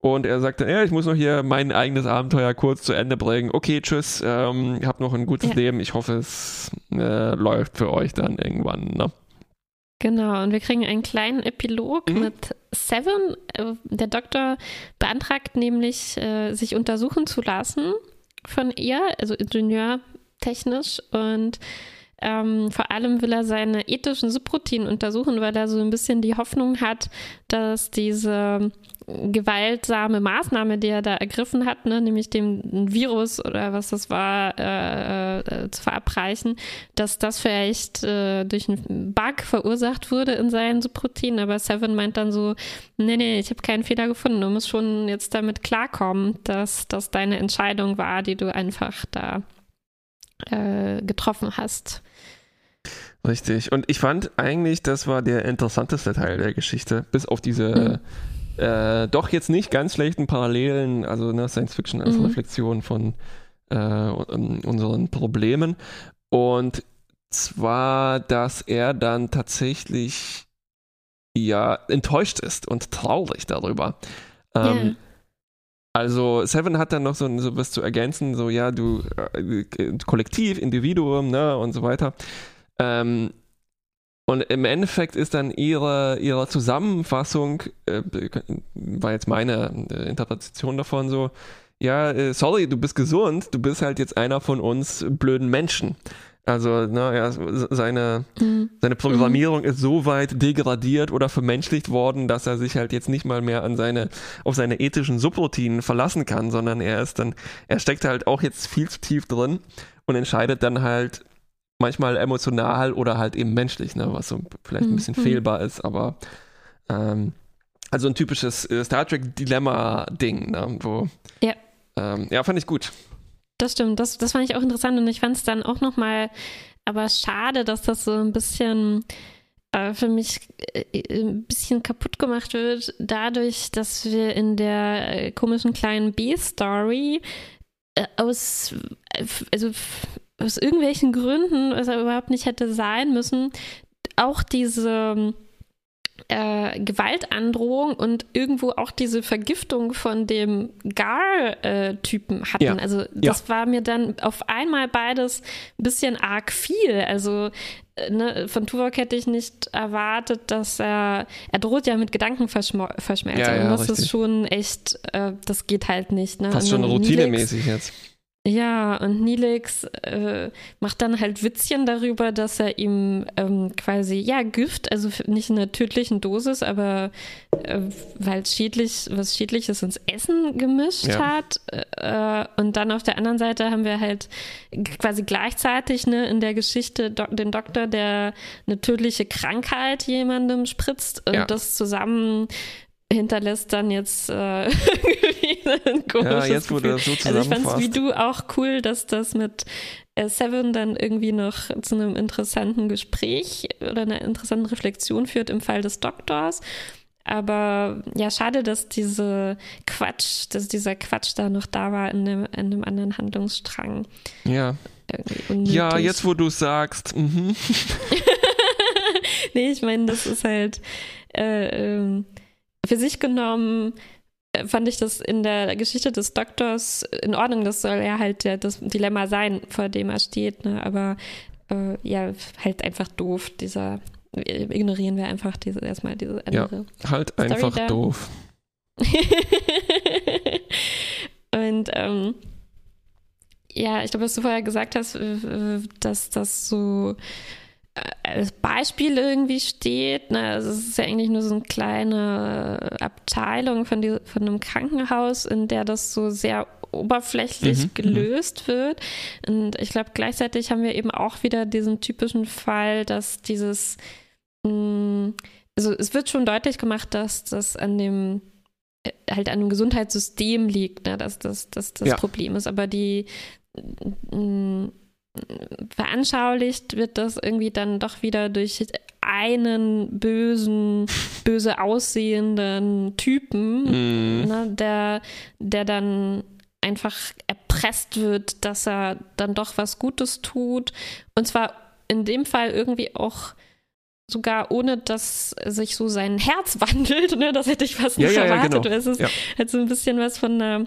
[SPEAKER 2] Und er sagt dann, ja, ich muss noch hier mein eigenes Abenteuer kurz zu Ende bringen. Okay, tschüss, ähm, habt noch ein gutes
[SPEAKER 1] Ja.
[SPEAKER 2] Leben. Ich hoffe, es äh, läuft für euch dann irgendwann. Ne?
[SPEAKER 1] Genau, und wir kriegen einen kleinen Epilog
[SPEAKER 2] Mhm.
[SPEAKER 1] mit Seven. Äh, Der Doktor beantragt nämlich, äh, sich untersuchen zu lassen von ihr, also ingenieurtechnisch. Und Ähm, vor allem will er seine ethischen Subroutinen untersuchen, weil er so ein bisschen die Hoffnung hat, dass diese gewaltsame Maßnahme, die er da ergriffen hat, ne, nämlich dem Virus oder was das war, äh, äh, zu verabreichen, dass das vielleicht äh, durch einen Bug verursacht wurde in seinen Subroutinen. Aber Seven meint dann so, nee, nee, ich habe keinen Fehler gefunden. Du musst schon jetzt damit klarkommen, dass das deine Entscheidung war, die du einfach da äh, getroffen hast.
[SPEAKER 2] Richtig. Und ich fand eigentlich, das war der interessanteste Teil der Geschichte, bis auf diese mhm. Äh, doch jetzt nicht ganz schlechten Parallelen, also ne, Science Fiction als mhm. Reflexion von äh, unseren Problemen. Und zwar, dass er dann tatsächlich ja enttäuscht ist und traurig darüber. Ähm, yeah. Also Seven hat dann noch so, so was zu ergänzen, so ja, du äh, Kollektiv, Individuum, ne, und so weiter. Ähm, und im Endeffekt ist dann ihre, ihre Zusammenfassung, äh, war jetzt meine äh, Interpretation davon so, ja, äh, sorry, du bist gesund, du bist halt jetzt einer von uns blöden Menschen. Also, naja, seine, mhm. seine Programmierung mhm. ist so weit degradiert oder vermenschlicht worden, dass er sich halt jetzt nicht mal mehr an seine, auf seine ethischen Subroutinen verlassen kann, sondern er ist dann, er steckt halt auch jetzt viel zu tief drin und entscheidet dann halt manchmal emotional oder halt eben menschlich, ne, was so vielleicht ein mhm. bisschen mhm. fehlbar ist, aber ähm, also ein typisches äh, Star Trek Dilemma-Ding, ne, wo ja. Ähm, ja, fand ich gut.
[SPEAKER 1] Das stimmt, das, das fand ich auch interessant und ich fand es dann auch nochmal, aber schade, dass das so ein bisschen äh, für mich äh, ein bisschen kaputt gemacht wird, dadurch, dass wir in der äh, komischen kleinen B-Story aus, also aus irgendwelchen Gründen, was er überhaupt nicht hätte sein müssen, auch diese äh, Gewaltandrohung und irgendwo auch diese Vergiftung von dem Gar-Typen hatten. Ja. Also das ja. war mir dann auf einmal beides ein bisschen arg viel. Also äh, ne, von Tuvok hätte ich nicht erwartet, dass er, er droht ja mit Gedankenverschmelzung. Ja, und das richtig. ist schon echt, äh, das geht halt nicht. Ne?
[SPEAKER 2] Fast schon routinemäßig jetzt.
[SPEAKER 1] Ja, und Nilix äh, macht dann halt Witzchen darüber, dass er ihm ähm, quasi, ja, Gift, also nicht in einer tödlichen Dosis, aber äh, weil es schädlich, was Schädliches ins Essen gemischt ja. hat. Äh, und dann auf der anderen Seite haben wir halt quasi gleichzeitig ne, in der Geschichte do den Doktor, der eine tödliche Krankheit jemandem spritzt und ja. das zusammen hinterlässt dann jetzt äh, <laughs> ein komisches ja, jetzt, Gefühl. Das so also ich fand es wie du auch cool, dass das mit äh, Seven dann irgendwie noch zu einem interessanten Gespräch oder einer interessanten Reflexion führt im Fall des Doktors. Aber ja, schade, dass diese Quatsch, dass dieser Quatsch da noch da war in einem, in einem anderen Handlungsstrang.
[SPEAKER 2] Ja. Ja, jetzt wo du sagst. Mhm. <laughs>
[SPEAKER 1] nee, ich meine, das ist halt. Äh, ähm, für sich genommen äh, fand ich das in der Geschichte des Doktors in Ordnung. Das soll ja halt der, das Dilemma sein, vor dem er steht. Ne? Aber äh, ja, halt einfach doof. Dieser ignorieren wir einfach diese erstmal diese
[SPEAKER 2] andere. Ja, halt Story einfach da. doof. <laughs>
[SPEAKER 1] Und ähm, ja, ich glaube, was du vorher gesagt hast, dass das so als Beispiel irgendwie steht. Ne? Also es ist ja eigentlich nur so eine kleine Abteilung von, die, von einem Krankenhaus, in der das so sehr oberflächlich mhm, mhm. gelöst wird. Und ich glaube, gleichzeitig haben wir eben auch wieder diesen typischen Fall, dass dieses, mh, mm, also es wird schon deutlich gemacht, dass das an dem äh, halt an dem Gesundheitssystem liegt, ne? dass das, das das ja. Problem ist. Aber die mh, mm, veranschaulicht wird das irgendwie dann doch wieder durch einen bösen, böse aussehenden Typen, mm. ne, der, der dann einfach erpresst wird, dass er dann doch was Gutes tut. Und zwar in dem Fall irgendwie auch sogar ohne, dass sich so sein Herz <laughs> wandelt. Ne? Das hätte ich fast nicht ja, erwartet. Ja, genau. Es ist halt so ein bisschen was von einer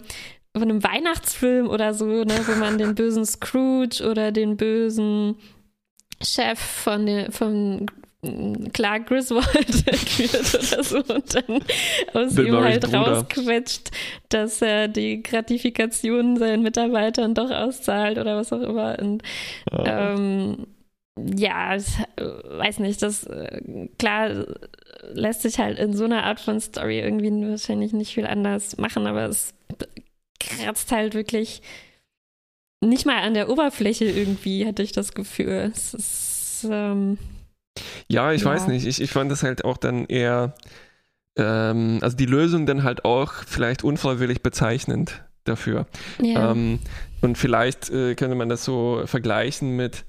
[SPEAKER 1] von einem Weihnachtsfilm oder so, ne, wo man den bösen Scrooge oder den bösen Chef von, der, von Clark Griswold <laughs> entführt oder so und dann aus Bill ihm Murray's halt Bruder. rausquetscht, dass er die Gratifikationen seinen Mitarbeitern doch auszahlt oder was auch immer. Und, oh. ähm, ja, ich weiß nicht, das äh, klar lässt sich halt in so einer Art von Story irgendwie wahrscheinlich nicht viel anders machen, aber es kratzt halt wirklich nicht mal an der Oberfläche irgendwie, hatte ich das Gefühl. Es ist, ähm,
[SPEAKER 2] ja, ich ja. weiß nicht. Ich, ich fand das halt auch dann eher, ähm, also die Lösung dann halt auch vielleicht unfreiwillig bezeichnend dafür. Ja. Ähm, und vielleicht äh, könnte man das so vergleichen mit,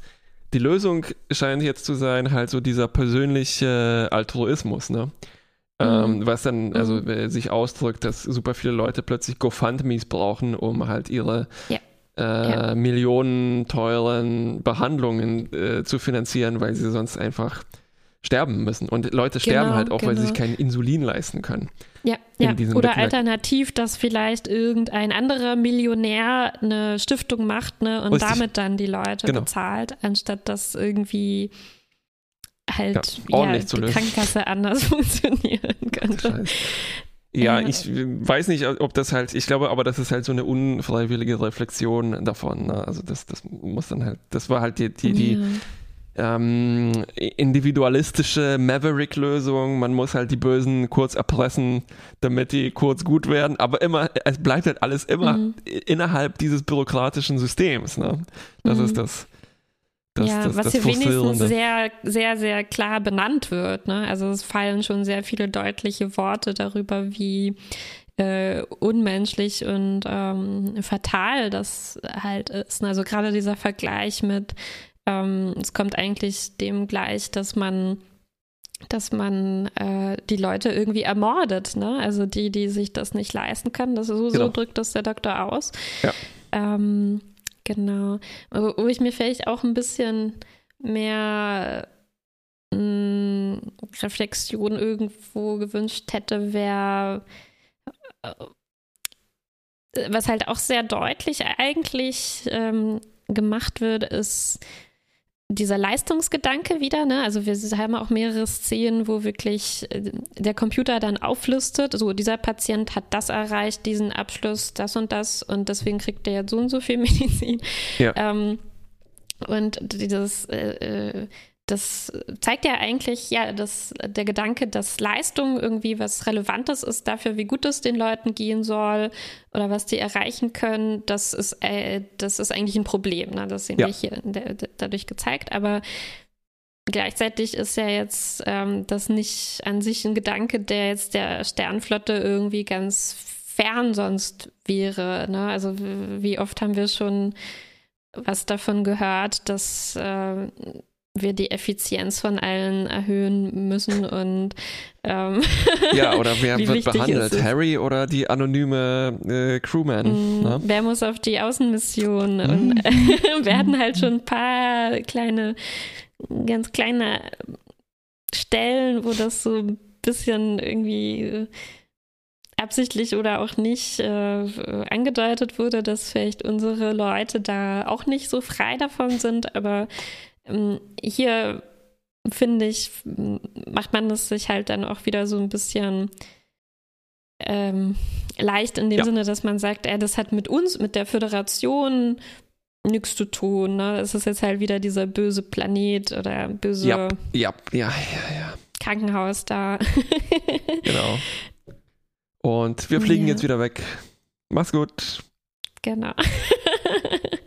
[SPEAKER 2] die Lösung scheint jetzt zu sein, halt so dieser persönliche Altruismus, ne? Ähm, mhm. was dann also mhm. äh, sich ausdrückt, dass super viele Leute plötzlich GoFundMe's brauchen, um halt ihre ja. Äh, ja. Millionen teuren Behandlungen äh, zu finanzieren, weil sie sonst einfach sterben müssen. Und Leute sterben genau, halt auch, genau. weil sie sich genau. kein Insulin leisten können.
[SPEAKER 1] Ja, ja. oder alternativ, dass vielleicht irgendein anderer Millionär eine Stiftung macht ne, und Richtig. damit dann die Leute genau. bezahlt, anstatt dass irgendwie halt ja, ja, die Krankenkasse anders <laughs> funktionieren könnte.
[SPEAKER 2] Ja, ich weiß nicht, ob das halt, ich glaube aber, das ist halt so eine unfreiwillige Reflexion davon. Ne? Also das, das muss dann halt, das war halt die, die, die ja ähm, individualistische Maverick-Lösung. Man muss halt die Bösen kurz erpressen, damit die kurz gut werden. Aber immer, es bleibt halt alles immer mhm. innerhalb dieses bürokratischen Systems. Ne? Das mhm. ist das.
[SPEAKER 1] Das, ja, das, was das hier wenigstens sehr, sehr, sehr klar benannt wird. Ne? Also es fallen schon sehr viele deutliche Worte darüber, wie äh, unmenschlich und ähm, fatal das halt ist. Also gerade dieser Vergleich mit ähm, es kommt eigentlich dem gleich, dass man dass man äh, die Leute irgendwie ermordet, ne? Also die, die sich das nicht leisten können. Das, so, genau. so drückt das der Doktor aus. Ja. Ähm, genau. Wo ich mir vielleicht auch ein bisschen mehr mh, mm, Reflexion irgendwo gewünscht hätte, wäre äh, was halt auch sehr deutlich eigentlich ähm, gemacht wird, ist dieser Leistungsgedanke wieder, ne? Also wir haben auch mehrere Szenen, wo wirklich äh, der Computer dann auflistet, so dieser Patient hat das erreicht, diesen Abschluss, das und das und deswegen kriegt der jetzt so und so viel <laughs> Medizin. Ja. Ähm, und dieses äh, äh das zeigt ja eigentlich, ja, dass der Gedanke, dass Leistung irgendwie was Relevantes ist dafür, wie gut es den Leuten gehen soll oder was die erreichen können, das ist, äh, das ist eigentlich ein Problem. Ne? Das sehen ja. wir hier der, der, dadurch gezeigt. Aber gleichzeitig ist ja jetzt ähm, das nicht an sich ein Gedanke, der jetzt der Sternflotte irgendwie ganz fern sonst wäre. Ne? Also wie oft haben wir schon was davon gehört, dass äh, wir die Effizienz von allen erhöhen müssen und ähm, <laughs>
[SPEAKER 2] ja oder wer <laughs> wird behandelt Harry oder die anonyme äh, Crewman mm,
[SPEAKER 1] ne? wer muss auf die Außenmission mm. und <laughs> werden halt schon ein paar kleine ganz kleine Stellen wo das so ein bisschen irgendwie absichtlich oder auch nicht äh, angedeutet wurde, dass vielleicht unsere Leute da auch nicht so frei davon sind, aber hier finde ich, macht man es sich halt dann auch wieder so ein bisschen ähm, leicht in dem ja. Sinne, dass man sagt, ey, das hat mit uns, mit der Föderation nichts zu tun. Ne? Es ist jetzt halt wieder dieser böse Planet oder böse
[SPEAKER 2] ja, ja, ja, ja, ja.
[SPEAKER 1] Krankenhaus da. <laughs>
[SPEAKER 2] genau. Und wir fliegen ja. jetzt wieder weg. Mach's gut.
[SPEAKER 1] Genau. <laughs>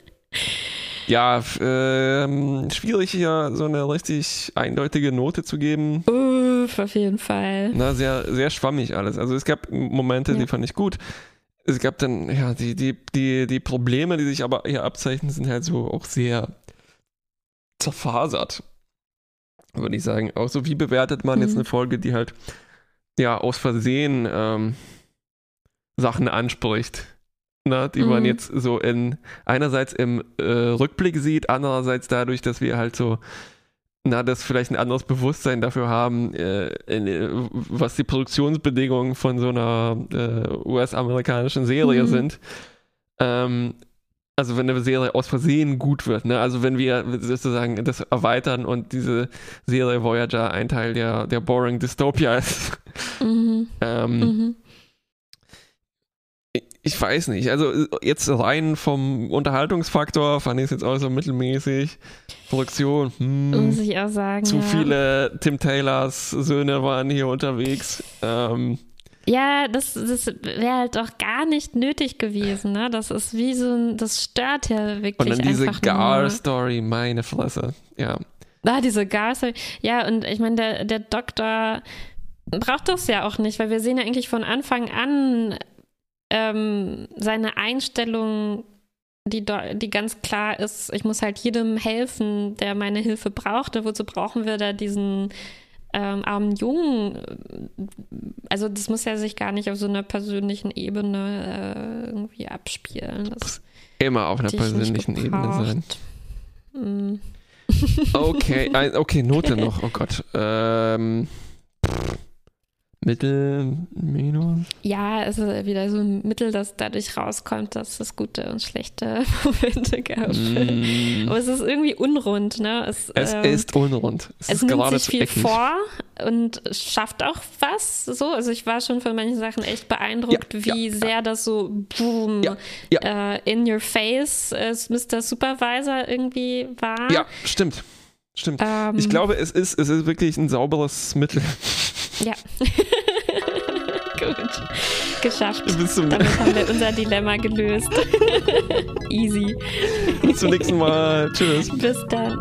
[SPEAKER 2] Ja, ähm, schwierig hier so eine richtig eindeutige Note zu geben.
[SPEAKER 1] Uff, auf jeden Fall.
[SPEAKER 2] Na, sehr, sehr schwammig alles. Also es gab Momente, ja. die fand ich gut. Es gab dann, ja, die, die, die, die Probleme, die sich aber hier abzeichnen, sind halt so auch sehr zerfasert. Würde ich sagen. Auch so, wie bewertet man mhm. jetzt eine Folge, die halt, ja, aus Versehen ähm, Sachen anspricht? Ne, die mhm. man jetzt so in einerseits im äh, Rückblick sieht, andererseits dadurch, dass wir halt so na, das vielleicht ein anderes Bewusstsein dafür haben, äh, in, äh, was die Produktionsbedingungen von so einer äh, US-amerikanischen Serie mhm. sind. Ähm, also wenn eine Serie aus Versehen gut wird, ne? Also wenn wir sozusagen das erweitern und diese Serie Voyager ein Teil der, der Boring Dystopia ist. Mhm. <laughs> ähm, mhm ich weiß nicht. Also jetzt rein vom Unterhaltungsfaktor fand ich es jetzt auch so mittelmäßig. Produktion, hm,
[SPEAKER 1] Muss ich auch sagen.
[SPEAKER 2] zu
[SPEAKER 1] ja.
[SPEAKER 2] viele Tim Taylors Söhne waren hier unterwegs. Ähm,
[SPEAKER 1] Ja, das, das wäre halt auch gar nicht nötig gewesen, ne? Das ist wie so ein, das stört ja wirklich
[SPEAKER 2] und dann diese. Gar-Story, meine Fresse. Ja.
[SPEAKER 1] Ah, diese Garce. Ja, und ich meine, der, der Doktor braucht das ja auch nicht, weil wir sehen ja eigentlich von Anfang an ähm, seine Einstellung, die, die ganz klar ist, ich muss halt jedem helfen, der meine Hilfe braucht. Und wozu brauchen wir da diesen ähm, armen Jungen? Also das muss ja sich gar nicht auf so einer persönlichen Ebene äh, irgendwie abspielen. Das
[SPEAKER 2] Immer auf einer persönlichen Ebene sein.
[SPEAKER 1] Mm.
[SPEAKER 2] Okay, okay, Note noch. Oh Gott. Ähm, Mittel, Minus.
[SPEAKER 1] Ja, es ist wieder so ein Mittel, das dadurch rauskommt, dass es gute und schlechte <laughs> Momente gab.
[SPEAKER 2] Mm,
[SPEAKER 1] Aber es ist irgendwie unrund, ne? Es,
[SPEAKER 2] es
[SPEAKER 1] ähm,
[SPEAKER 2] ist unrund. Es,
[SPEAKER 1] es
[SPEAKER 2] ist
[SPEAKER 1] nimmt sich viel
[SPEAKER 2] eckig.
[SPEAKER 1] vor und schafft auch was. So, also ich war schon von manchen Sachen echt beeindruckt,
[SPEAKER 2] Ja,
[SPEAKER 1] wie
[SPEAKER 2] ja,
[SPEAKER 1] sehr das so boom
[SPEAKER 2] Ja,
[SPEAKER 1] Äh, in your face als Mr. Supervisor irgendwie war.
[SPEAKER 2] Ja, stimmt. Stimmt.
[SPEAKER 1] Ähm,
[SPEAKER 2] Ich glaube, es ist, es ist wirklich ein sauberes Mittel. <laughs>
[SPEAKER 1] Ja. <laughs> Gut. Geschafft. Damit haben wir unser Dilemma gelöst. <laughs> Easy.
[SPEAKER 2] bis zum nächsten Mal. Tschüss.
[SPEAKER 1] Bis dann.